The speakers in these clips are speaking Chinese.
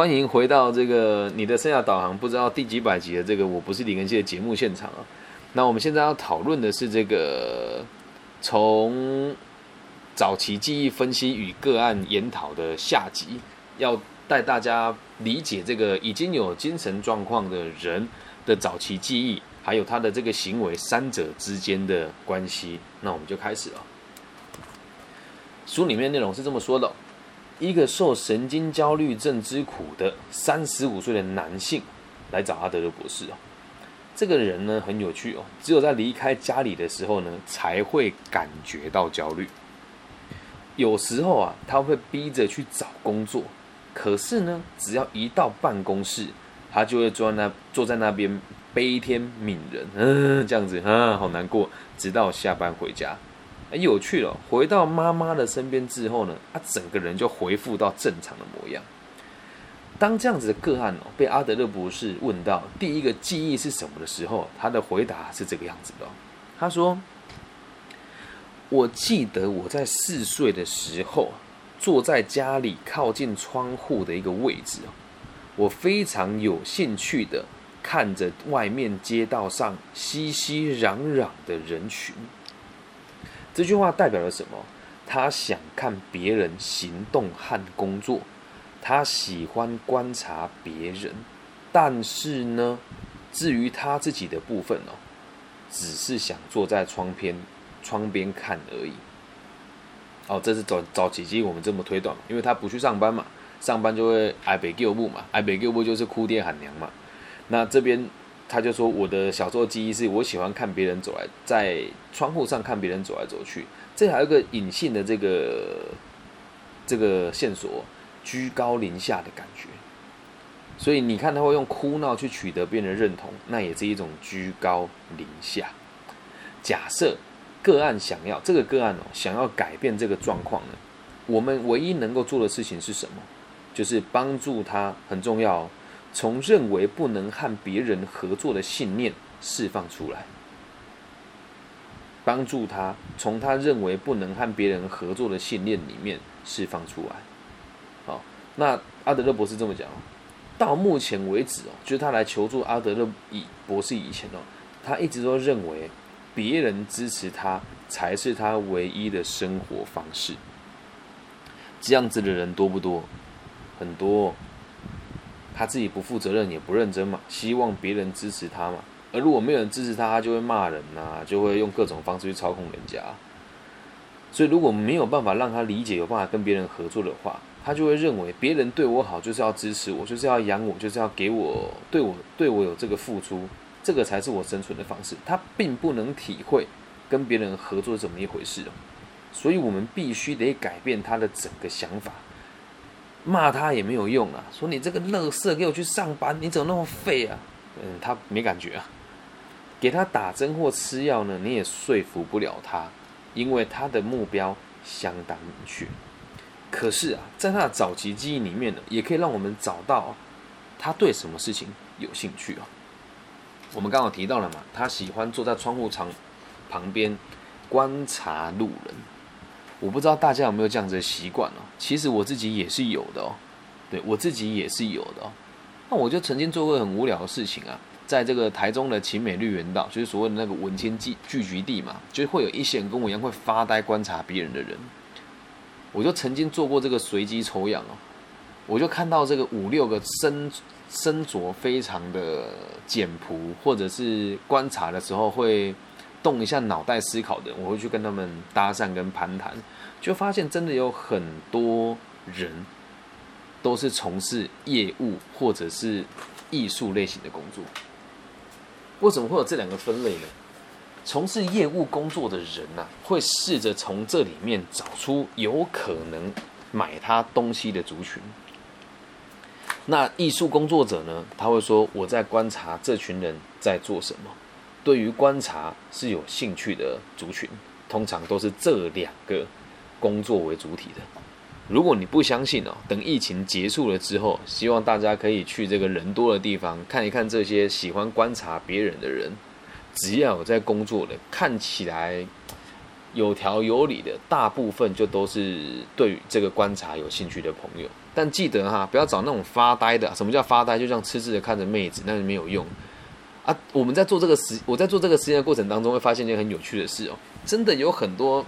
欢迎回到这个你的生涯导航，不知道第几百集的这个我不是李根熙的节目现场啊。那我们现在要讨论的是这个从早期记忆分析与个案研讨的下集，要带大家理解这个已经有精神状况的人的早期记忆，还有他的这个行为三者之间的关系。那我们就开始了。书里面内容是这么说的。一个受神经焦虑症之苦的三十五岁的男性来找阿德勒博士哦。这个人呢很有趣哦，只有在离开家里的时候呢才会感觉到焦虑。有时候啊，他会逼着去找工作，可是呢，只要一到办公室，他就会坐在那坐在那边悲天悯人，嗯，这样子啊，好难过，直到下班回家。有趣了，回到妈妈的身边之后呢，他整个人就恢复到正常的模样。当这样子的个案哦，被阿德勒博士问到第一个记忆是什么的时候，他的回答是这个样子的。他说：“我记得我在四岁的时候，坐在家里靠近窗户的一个位置哦，我非常有兴趣的看着外面街道上熙熙攘攘的人群。”这句话代表了什么？他想看别人行动和工作，他喜欢观察别人，但是呢，至于他自己的部分哦，只是想坐在窗边窗边看而已。哦，这是早早几集我们这么推断，因为他不去上班嘛，上班就会挨北救部嘛，挨北救部就是哭爹喊娘嘛。那这边。他就说：“我的小时候记忆是我喜欢看别人走来，在窗户上看别人走来走去。这还有一个隐性的这个这个线索，居高临下的感觉。所以你看，他会用哭闹去取得别人的认同，那也是一种居高临下。假设个案想要这个个案哦，想要改变这个状况呢，我们唯一能够做的事情是什么？就是帮助他，很重要。”从认为不能和别人合作的信念释放出来，帮助他从他认为不能和别人合作的信念里面释放出来。好，那阿德勒博士这么讲哦，到目前为止哦，就是他来求助阿德勒以博士以前哦，他一直都认为别人支持他才是他唯一的生活方式。这样子的人多不多？很多。他自己不负责任也不认真嘛，希望别人支持他嘛。而如果没有人支持他，他就会骂人呐，就会用各种方式去操控人家。所以如果没有办法让他理解，有办法跟别人合作的话，他就会认为别人对我好就是要支持我，就是要养我，就是要给我对我对我有这个付出，这个才是我生存的方式。他并不能体会跟别人合作怎么一回事哦。所以我们必须得改变他的整个想法。骂他也没有用啊！说你这个乐色，给我去上班，你怎么那么废啊？嗯，他没感觉啊。给他打针或吃药呢，你也说服不了他，因为他的目标相当明确。可是啊，在他的早期记忆里面呢，也可以让我们找到他对什么事情有兴趣啊。我们刚好提到了嘛，他喜欢坐在窗户旁旁边观察路人。我不知道大家有没有这样子的习惯哦？其实我自己也是有的哦，对我自己也是有的哦。那我就曾经做过很无聊的事情啊，在这个台中的秦美绿园道，就是所谓的那个文青聚聚集地嘛，就会有一些人跟我一样会发呆观察别人的人。我就曾经做过这个随机抽样哦，我就看到这个五六个身身着非常的简朴，或者是观察的时候会。动一下脑袋思考的，我会去跟他们搭讪跟攀谈，就发现真的有很多人都是从事业务或者是艺术类型的工作。为什么会有这两个分类呢？从事业务工作的人呐，会试着从这里面找出有可能买他东西的族群。那艺术工作者呢，他会说我在观察这群人在做什么。对于观察是有兴趣的族群，通常都是这两个工作为主体的。如果你不相信哦，等疫情结束了之后，希望大家可以去这个人多的地方看一看这些喜欢观察别人的人。只要有在工作的，看起来有条有理的，大部分就都是对于这个观察有兴趣的朋友。但记得哈，不要找那种发呆的。什么叫发呆？就像痴痴的看着妹子，那是没有用啊。我们在做这个实，我在做这个实验的过程当中，会发现一件很有趣的事哦。真的有很多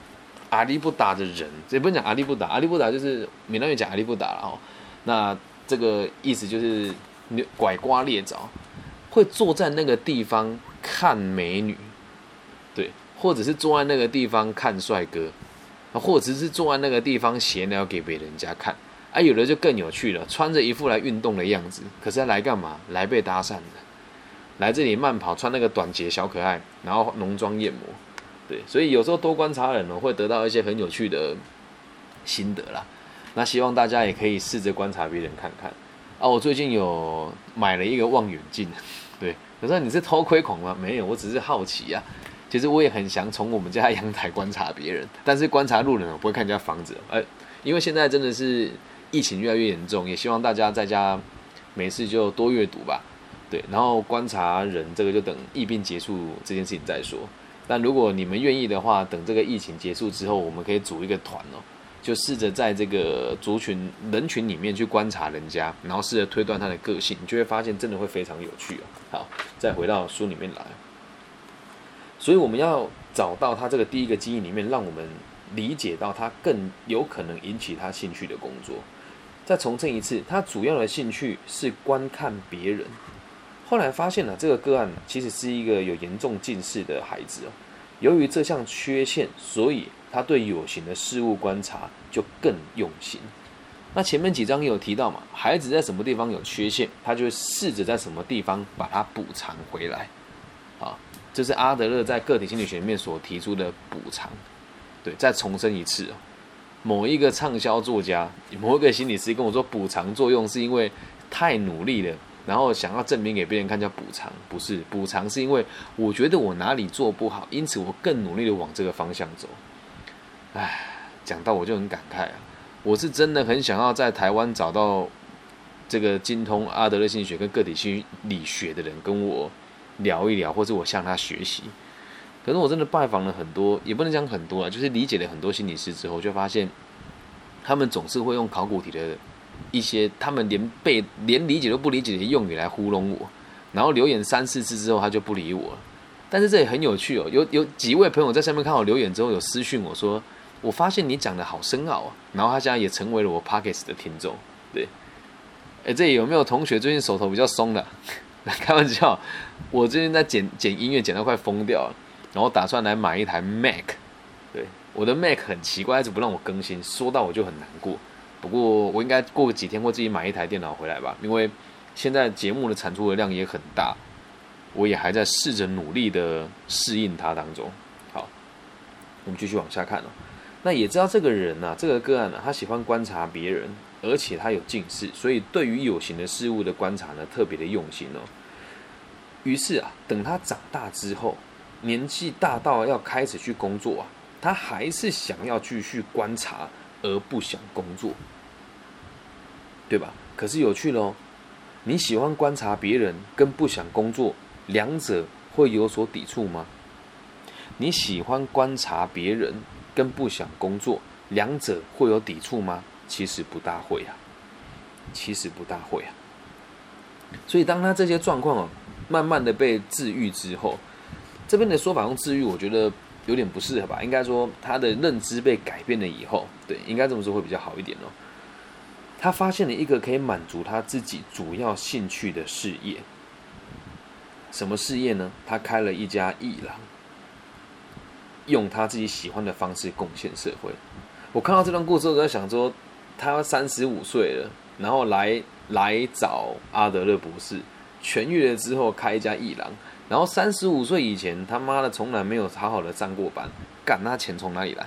阿力不打的人，也不能讲阿力不打，阿力不打就是闽南语讲阿力不打了哦。那这个意思就是拐瓜裂枣，会坐在那个地方看美女，对。或者是坐在那个地方看帅哥，啊，或者是坐在那个地方闲聊给别人家看，啊，有的就更有趣了，穿着一副来运动的样子，可是来干嘛？来被搭讪的，来这里慢跑，穿那个短截小可爱，然后浓妆艳抹，对，所以有时候多观察人哦，会得到一些很有趣的心得啦。那希望大家也可以试着观察别人看看。啊，我最近有买了一个望远镜，对，可是你是偷窥狂吗？没有，我只是好奇呀。其实我也很想从我们家阳台观察别人，但是观察路人我不会看人家房子。哎，因为现在真的是疫情越来越严重，也希望大家在家没事就多阅读吧。对，然后观察人这个就等疫病结束这件事情再说。但如果你们愿意的话，等这个疫情结束之后，我们可以组一个团哦，就试着在这个族群人群里面去观察人家，然后试着推断他的个性，你就会发现真的会非常有趣哦。好，再回到书里面来。所以我们要找到他这个第一个基因里面，让我们理解到他更有可能引起他兴趣的工作。再重申一次，他主要的兴趣是观看别人。后来发现了这个个案其实是一个有严重近视的孩子哦。由于这项缺陷，所以他对有形的事物观察就更用心。那前面几章有提到嘛，孩子在什么地方有缺陷，他就试着在什么地方把它补偿回来。啊。这是阿德勒在个体心理学里面所提出的补偿，对，再重申一次哦。某一个畅销作家，某一个心理师跟我说，补偿作用是因为太努力了，然后想要证明给别人看叫补偿，不是补偿是因为我觉得我哪里做不好，因此我更努力的往这个方向走。唉，讲到我就很感慨啊，我是真的很想要在台湾找到这个精通阿德勒心理学跟个体心理学的人跟我。聊一聊，或者我向他学习。可是我真的拜访了很多，也不能讲很多啊，就是理解了很多心理师之后，就发现他们总是会用考古题的一些，他们连背、连理解都不理解的用语来糊弄我。然后留言三四次之后，他就不理我。但是这也很有趣哦，有有几位朋友在上面看我留言之后，有私讯我说：“我发现你讲的好深奥啊。”然后他现在也成为了我 Pockets 的听众。对，哎，这里有没有同学最近手头比较松的？开玩笑，我最近在剪剪音乐，剪到快疯掉了，然后打算来买一台 Mac。对，我的 Mac 很奇怪，一直不让我更新，说到我就很难过。不过我应该过个几天会自己买一台电脑回来吧，因为现在节目的产出的量也很大，我也还在试着努力的适应它当中。好，我们继续往下看哦。那也知道这个人呢，这个个案呢，他喜欢观察别人。而且他有近视，所以对于有形的事物的观察呢，特别的用心哦。于是啊，等他长大之后，年纪大到要开始去工作啊，他还是想要继续观察，而不想工作，对吧？可是有趣喽，你喜欢观察别人跟不想工作，两者会有所抵触吗？你喜欢观察别人跟不想工作，两者会有抵触吗？其实不大会啊，其实不大会啊。所以当他这些状况啊，慢慢的被治愈之后，这边的说法用治愈，我觉得有点不适合吧。应该说他的认知被改变了以后，对，应该这么说会比较好一点哦。他发现了一个可以满足他自己主要兴趣的事业，什么事业呢？他开了一家艺廊，用他自己喜欢的方式贡献社会。我看到这段故事，我在想说。他三十五岁了，然后来来找阿德勒博士，痊愈了之后开一家艺廊，然后三十五岁以前他妈的从来没有好好的上过班，干那钱从哪里来？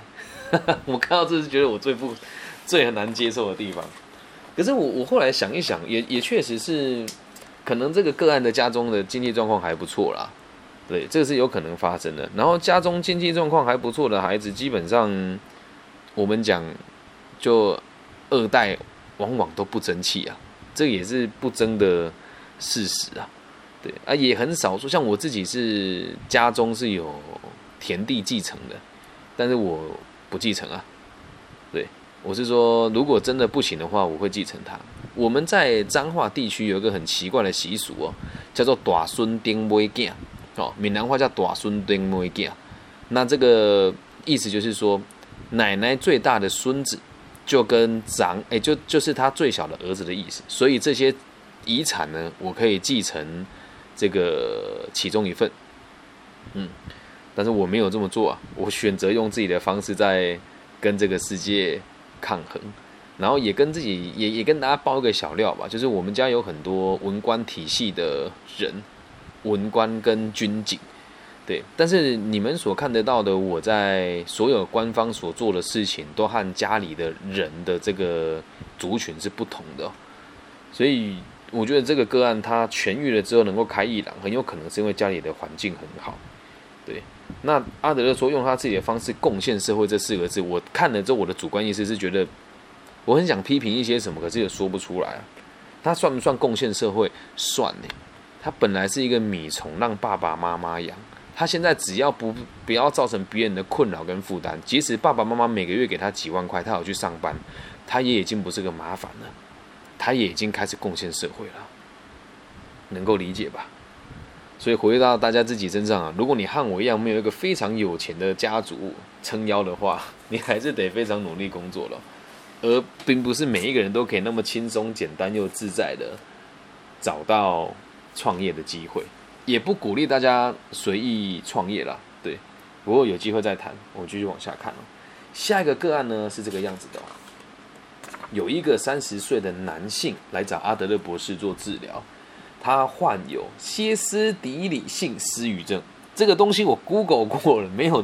我看到这是觉得我最不最很难接受的地方。可是我我后来想一想，也也确实是，可能这个个案的家中的经济状况还不错啦，对，这个是有可能发生的。然后家中经济状况还不错的孩子，基本上我们讲就。二代往往都不争气啊，这也是不争的事实啊。对啊，也很少说，像我自己是家中是有田地继承的，但是我不继承啊。对，我是说，如果真的不行的话，我会继承他。我们在彰化地区有一个很奇怪的习俗哦，叫做“大孙丁妹囝”，哦，闽南话叫“大孙丁妹囝”。那这个意思就是说，奶奶最大的孙子就跟长，哎，就就是他最小的儿子的意思。所以这些遗产呢，我可以继承这个其中一份。嗯，但是我没有这么做啊，我选择用自己的方式在跟这个世界抗衡，然后也跟自己也也跟大家爆一个小料吧，就是我们家有很多文官体系的人，文官跟军警，对，但是你们所看得到的，我在所有官方所做的事情，都和家里的人的这个族群是不同的，所以我觉得这个个案他痊愈了之后能够开一朗，很有可能是因为家里的环境很好。对，那阿德勒说用他自己的方式贡献社会这四个字，我看了之后，我的主观意识是觉得我很想批评一些什么，可是也说不出来啊。他算不算贡献社会？算呢。他本来是一个米虫，让爸爸妈妈养。他现在只要不不要造成别人的困扰跟负担，即使爸爸妈妈每个月给他几万块，他有去上班，他也已经不是个麻烦了。他也已经开始贡献社会了，能够理解吧？所以回到大家自己身上啊，如果你和我一样没有一个非常有钱的家族撑腰的话，你还是得非常努力工作了，而并不是每一个人都可以那么轻松、简单又自在的找到创业的机会，也不鼓励大家随意创业啦。对，不过有机会再谈。我继续往下看哦。下一个个案呢是这个样子的，有一个三十岁的男性来找阿德勒博士做治疗。他患有歇斯底里性失语症，这个东西我 Google 过了，没有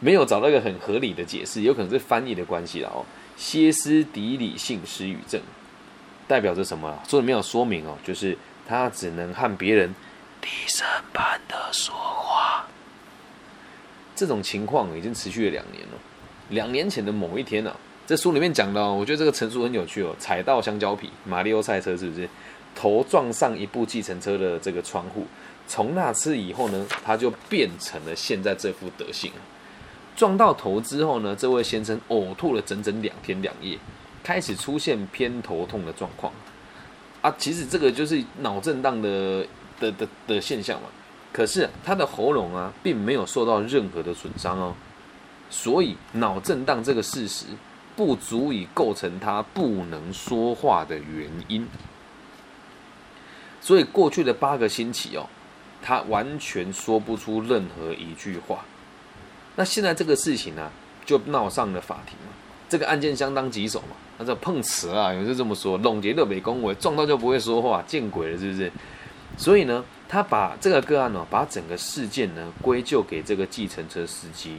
没有找到一个很合理的解释，有可能是翻译的关系了哦。歇斯底里性失语症代表着什么？说的没有说明哦，就是他只能和别人低声般的说话。这种情况已经持续了两年了。两年前的某一天呢，在书里面讲到，我觉得这个陈述很有趣哦，踩到香蕉皮，马里奥赛车是不是？头撞上一部计程车的这个窗户，从那次以后呢，他就变成了现在这副德行撞到头之后呢，这位先生呕吐了整整两天两夜，开始出现偏头痛的状况。啊，其实这个就是脑震荡的的的的现象嘛。可是他的喉咙啊，并没有受到任何的损伤哦，所以脑震荡这个事实不足以构成他不能说话的原因。所以过去的八个星期哦，他完全说不出任何一句话。那现在这个事情呢，就闹上了法庭嘛。这个案件相当棘手嘛，那这碰瓷啊，有人这么说，拢结的北恭维，撞到就不会说话，见鬼了是不是？所以呢，他把这个个案呢，把整个事件呢归咎给这个计程车司机，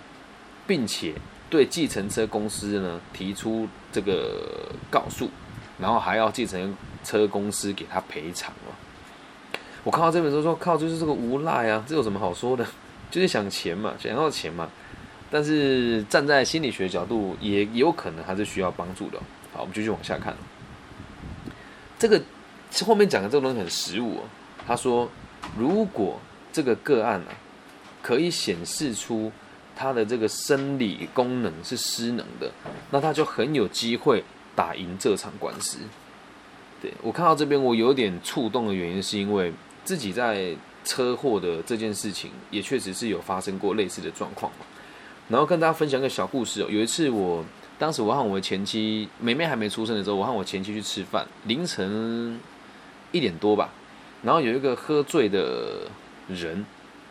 并且对计程车公司呢提出这个告诉，然后还要计程车公司给他赔偿哦。我看到这本书说，靠，就是这个无赖啊，这有什么好说的？就是想钱嘛，想要钱嘛。但是站在心理学角度，也有可能还是需要帮助的。好，我们继续往下看。这个后面讲的这个东西很实务。他说，如果这个个案啊，可以显示出他的这个生理功能是失能的，那他就很有机会打赢这场官司。对我看到这边，我有点触动的原因，是因为。自己在车祸的这件事情，也确实是有发生过类似的状况。然后跟大家分享一个小故事哦。有一次，我当时我和我前妻梅梅还没出生的时候，我和我前妻去吃饭，凌晨一点多吧。然后有一个喝醉的人，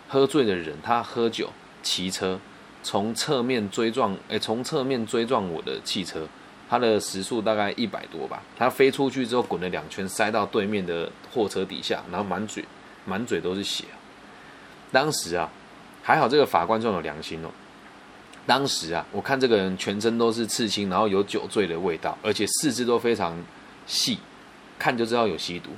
喝醉的人他喝酒骑车，从侧面追撞，哎，从侧面追撞我的汽车。它的时速大概一百多吧，它飞出去之后滚了两圈，塞到对面的货车底下，然后满嘴满嘴都是血。当时啊，还好这个法官算有良心哦。当时啊，我看这个人全身都是刺青，然后有酒醉的味道，而且四肢都非常细，看就知道有吸毒。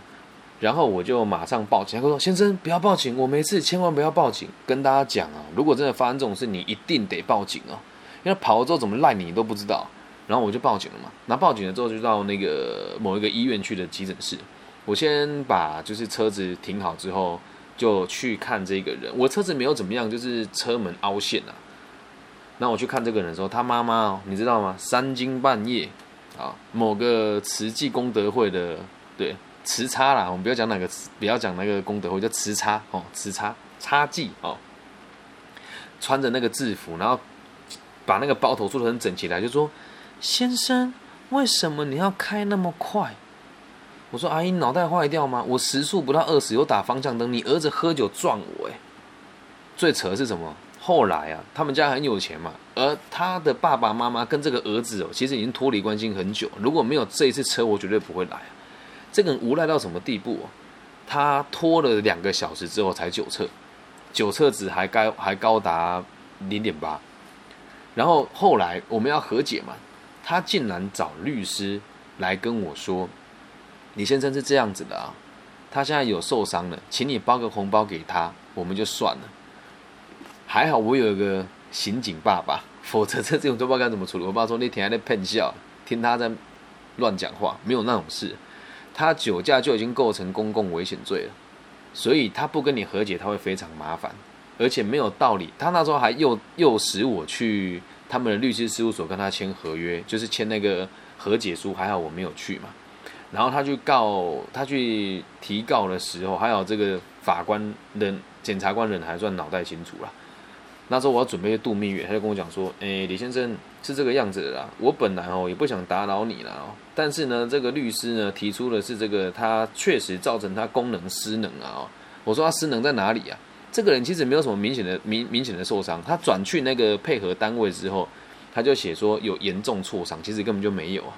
然后我就马上报警，他说：“先生不要报警，我没事，千万不要报警。”跟大家讲啊，如果真的发生这种事，你一定得报警哦，因为跑了之后怎么赖你都不知道。然后我就报警了嘛。那报警了之后，就到那个某一个医院去的急诊室。我先把就是车子停好之后，就去看这个人。我车子没有怎么样，就是车门凹陷了。那我去看这个人的时候，他妈妈哦，你知道吗？三更半夜啊，某个慈济功德会的对慈差啦，我们不要讲哪个，不要讲那个功德会，叫慈差哦，慈差差记哦，穿着那个制服，然后把那个包头做的很整齐来，就说：“先生，为什么你要开那么快？”我说：“阿姨，脑袋坏掉吗？我时速不到二十，有打方向灯，你儿子喝酒撞我，哎，最扯的是什么？后来啊，他们家很有钱嘛，而他的爸爸妈妈跟这个儿子哦，其实已经脱离关系很久。如果没有这一次车祸，绝对不会来。这个人无赖到什么地步？他拖了两个小时之后才九测，九测值还高还高达零点八。然后后来我们要和解嘛，他竟然找律师来跟我说。”李先生是这样子的啊，他现在有受伤了，请你包个红包给他，我们就算了。还好我有一个刑警爸爸，否则这这种都不知道该怎么处理。我爸说那天还在喷笑，听他在乱讲话，没有那种事。他酒驾就已经构成公共危险罪了，所以他不跟你和解，他会非常麻烦，而且没有道理。他那时候还诱诱使我去他们的律师事务所跟他签合约，就是签那个和解书。还好我没有去嘛。然后他去告他去提告的时候，还有这个法官人、检察官人还算脑袋清楚了。那时候我要准备度蜜月，他就跟我讲说：“诶，李先生是这个样子的啦。我本来哦也不想打扰你了哦，但是呢，这个律师呢提出的是这个他确实造成他功能失能啊。哦，我说他失能在哪里啊？这个人其实没有什么明显的明明显的受伤，他转去那个配合单位之后，他就写说有严重挫伤，其实根本就没有啊。”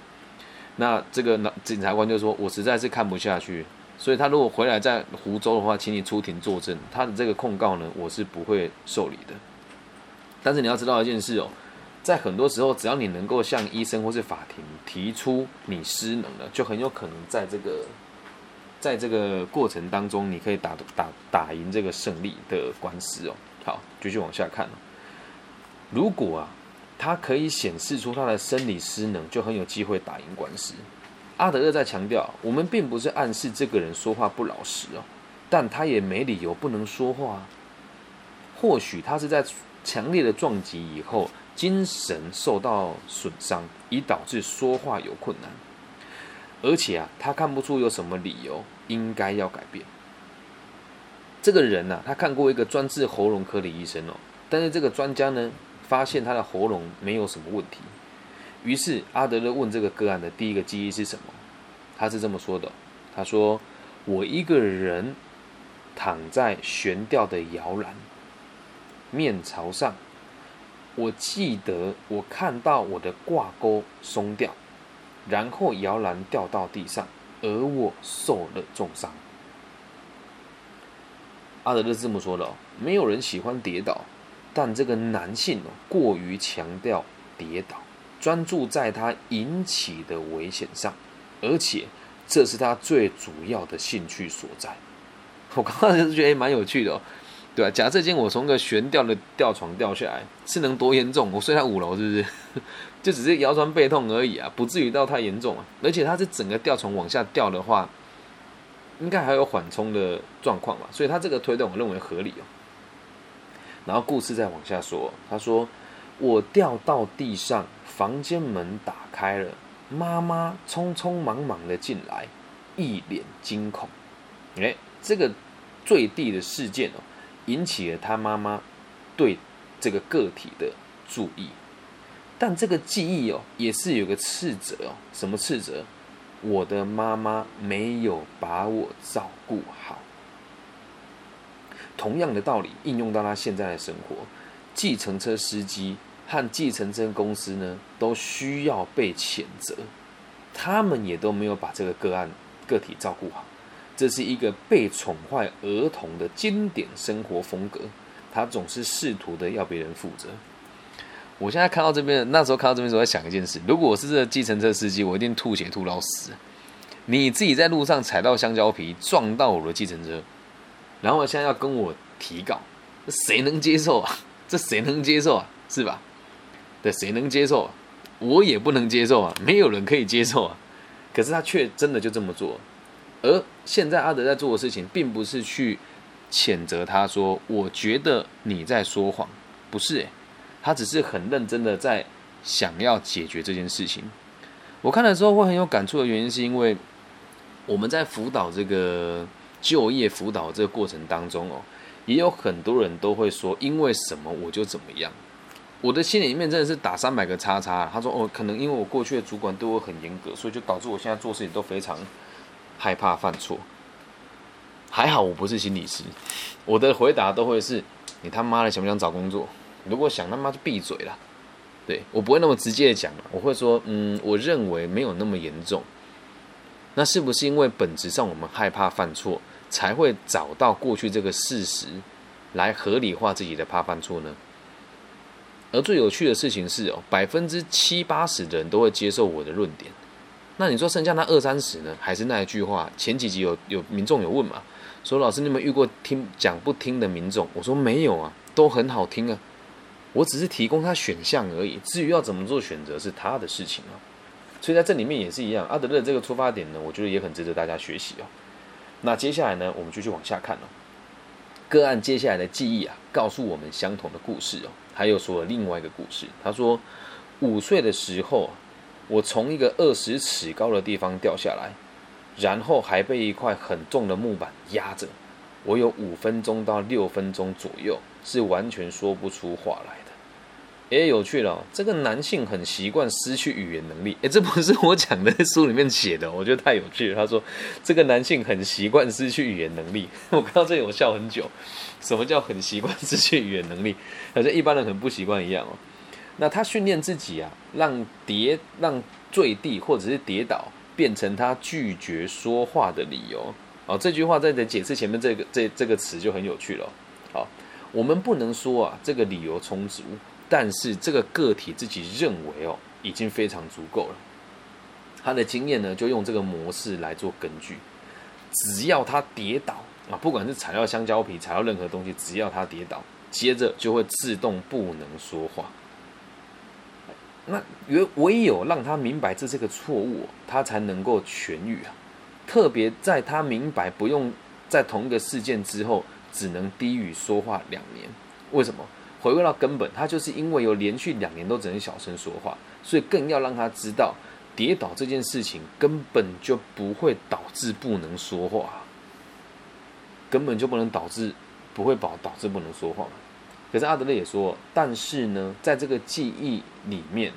那这个那检察官就说：“我实在是看不下去，所以他如果回来在湖州的话，请你出庭作证。他的这个控告呢，我是不会受理的。但是你要知道一件事哦，在很多时候，只要你能够向医生或是法庭提出你失能了，就很有可能在这个在这个过程当中，你可以打打打赢这个胜利的官司哦。好，继续往下看如果啊。”他可以显示出他的生理失能，就很有机会打赢官司。阿德勒在强调，我们并不是暗示这个人说话不老实哦，但他也没理由不能说话。或许他是在强烈的撞击以后，精神受到损伤，以导致说话有困难。而且啊，他看不出有什么理由应该要改变。这个人呢，他看过一个专治喉咙科的医生哦，但是这个专家呢？发现他的喉咙没有什么问题，于是阿德勒问这个个案的第一个记忆是什么？他是这么说的：“他说，我一个人躺在悬吊的摇篮，面朝上，我记得我看到我的挂钩松掉，然后摇篮掉到地上，而我受了重伤。”阿德勒这么说的：“，没有人喜欢跌倒。”但这个男性哦，过于强调跌倒，专注在他引起的危险上，而且这是他最主要的兴趣所在。我刚刚就是觉得蛮有趣的哦，对吧？假设今天我从个悬吊的吊床掉下来，是能多严重？我睡在五楼，是不是？就只是腰酸背痛而已啊，不至于到太严重啊。而且它是整个吊床往下掉的话，应该还有缓冲的状况嘛，所以它这个推断我认为合理哦。然后故事再往下说，他说：“我掉到地上，房间门打开了，妈妈匆匆忙忙的进来，一脸惊恐。哎，这个坠地的事件哦，引起了他妈妈对这个个体的注意。但这个记忆哦，也是有个斥责哦，什么斥责？我的妈妈没有把我照顾好。”同样的道理应用到他现在的生活，计程车司机和计程车公司呢，都需要被谴责，他们也都没有把这个个案个体照顾好，这是一个被宠坏儿童的经典生活风格，他总是试图的要别人负责。我现在看到这边，那时候看到这边时候在想一件事：如果我是这个计程车司机，我一定吐血吐到死。你自己在路上踩到香蕉皮，撞到我的计程车。然后现在要跟我提告，谁能接受啊？这谁能接受啊？是吧？对，谁能接受？啊我也不能接受啊！没有人可以接受啊！可是他却真的就这么做。而现在阿德在做的事情，并不是去谴责他说：“我觉得你在说谎。”不是，诶，他只是很认真的在想要解决这件事情。我看的时候会很有感触的原因，是因为我们在辅导这个就业辅导这个过程当中哦，也有很多人都会说，因为什么我就怎么样。我的心里面真的是打三百个叉叉。他说哦，可能因为我过去的主管对我很严格，所以就导致我现在做事情都非常害怕犯错。还好我不是心理师，我的回答都会是：你他妈的想不想找工作？如果想他妈就闭嘴了。对我不会那么直接的讲我会说，嗯，我认为没有那么严重。那是不是因为本质上我们害怕犯错，才会找到过去这个事实来合理化自己的怕犯错呢？而最有趣的事情是哦，百分之七八十的人都会接受我的论点。那你说剩下那二三十呢？还是那一句话？前几集有有民众有问嘛？说老师，你有没有遇过听讲不听的民众？我说没有啊，都很好听啊。我只是提供他选项而已，至于要怎么做选择是他的事情啊。所以在这里面也是一样，阿德勒这个出发点呢，我觉得也很值得大家学习哦。那接下来呢，我们就去往下看了。个案接下来的记忆啊，告诉我们相同的故事哦。还有说了另外一个故事，他说五岁的时候，我从一个二十尺高的地方掉下来，然后还被一块很重的木板压着，我有五分钟到六分钟左右是完全说不出话来的。也有趣了，这个男性很习惯失去语言能力。诶，这不是我讲的书里面写的，我觉得太有趣了。他说，这个男性很习惯失去语言能力。我看到这里我笑很久。什么叫很习惯失去语言能力？好像一般人很不习惯一样哦。那他训练自己啊，让跌、让坠地或者是跌倒，变成他拒绝说话的理由。哦，这句话在解释前面这个这这个词就很有趣了。好，我们不能说啊，这个理由充足。但是这个个体自己认为哦，已经非常足够了。他的经验呢，就用这个模式来做根据。只要他跌倒啊，不管是踩到香蕉皮，踩到任何东西，只要他跌倒，接着就会自动不能说话。那唯唯有让他明白这是个错误，他才能够痊愈啊。特别在他明白不用在同一个事件之后，只能低语说话两年，为什么？回归到根本，他就是因为有连续两年都只能小声说话，所以更要让他知道，跌倒这件事情根本就不会导致不能说话，根本就不能导致不会导导致不能说话。可是阿德勒也说，但是呢，在这个记忆里面，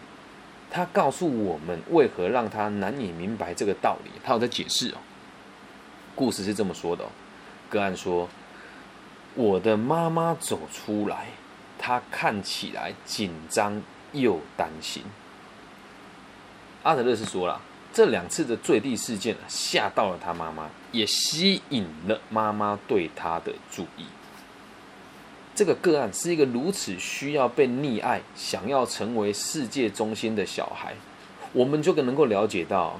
他告诉我们为何让他难以明白这个道理，他有在解释哦。故事是这么说的哦，个案说，我的妈妈走出来。他看起来紧张又担心。阿德勒是说了，这两次的坠地事件吓到了他妈妈，也吸引了妈妈对他的注意。这个个案是一个如此需要被溺爱、想要成为世界中心的小孩，我们就更能够了解到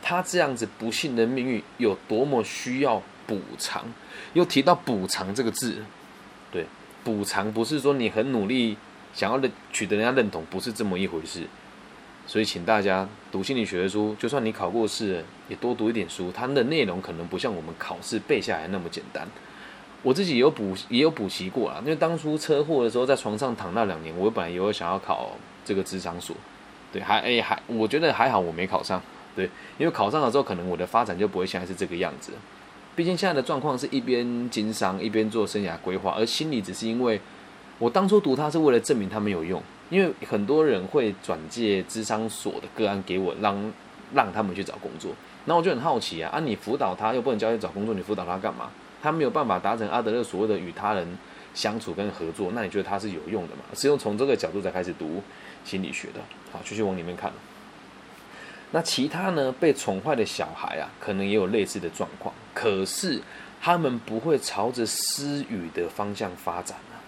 他这样子不幸的命运有多么需要补偿。又提到“补偿”这个字，对。补偿不是说你很努力想要的取得人家认同，不是这么一回事。所以请大家读心理学的书，就算你考过试，也多读一点书。它的内容可能不像我们考试背下来那么简单。我自己有补也有补习过啊，因为当初车祸的时候在床上躺那两年，我本来也有想要考这个职场所，对，还哎还我觉得还好我没考上，对，因为考上了之后，可能我的发展就不会现在是这个样子。毕竟现在的状况是一边经商一边做生涯规划，而心理只是因为我当初读它是为了证明它没有用，因为很多人会转借智商所的个案给我，让让他们去找工作。那我就很好奇啊，啊，你辅导他又不能教你找工作，你辅导他干嘛？他没有办法达成阿德勒所谓的与他人相处跟合作，那你觉得他是有用的吗？是用从这个角度才开始读心理学的。好，继续往里面看。那其他呢？被宠坏的小孩啊，可能也有类似的状况，可是他们不会朝着私语的方向发展啊。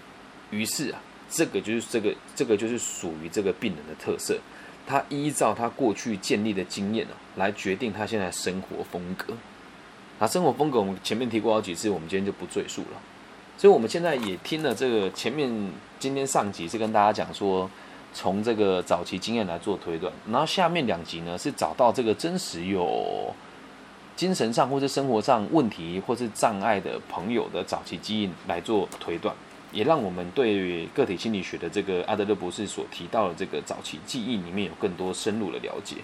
于是啊，这个就是这个这个就是属于这个病人的特色。他依照他过去建立的经验啊，来决定他现在生活风格。那生活风格我们前面提过好几次，我们今天就不赘述了。所以我们现在也听了这个前面今天上集是跟大家讲说。从这个早期经验来做推断，然后下面两集呢是找到这个真实有精神上或者生活上问题或是障碍的朋友的早期基因来做推断。也让我们对个体心理学的这个阿德勒博士所提到的这个早期记忆里面有更多深入的了解。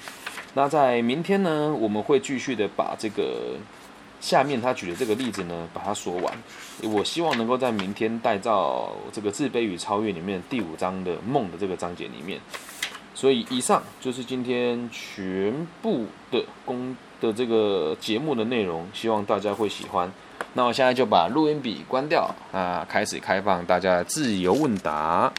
那在明天呢，我们会继续的把这个下面他举的这个例子呢，把它说完。我希望能够在明天带到这个自卑与超越里面第五章的梦的这个章节里面。所以以上就是今天全部的公的这个节目的内容，希望大家会喜欢。那我现在就把录音笔关掉啊，开始开放大家自由问答。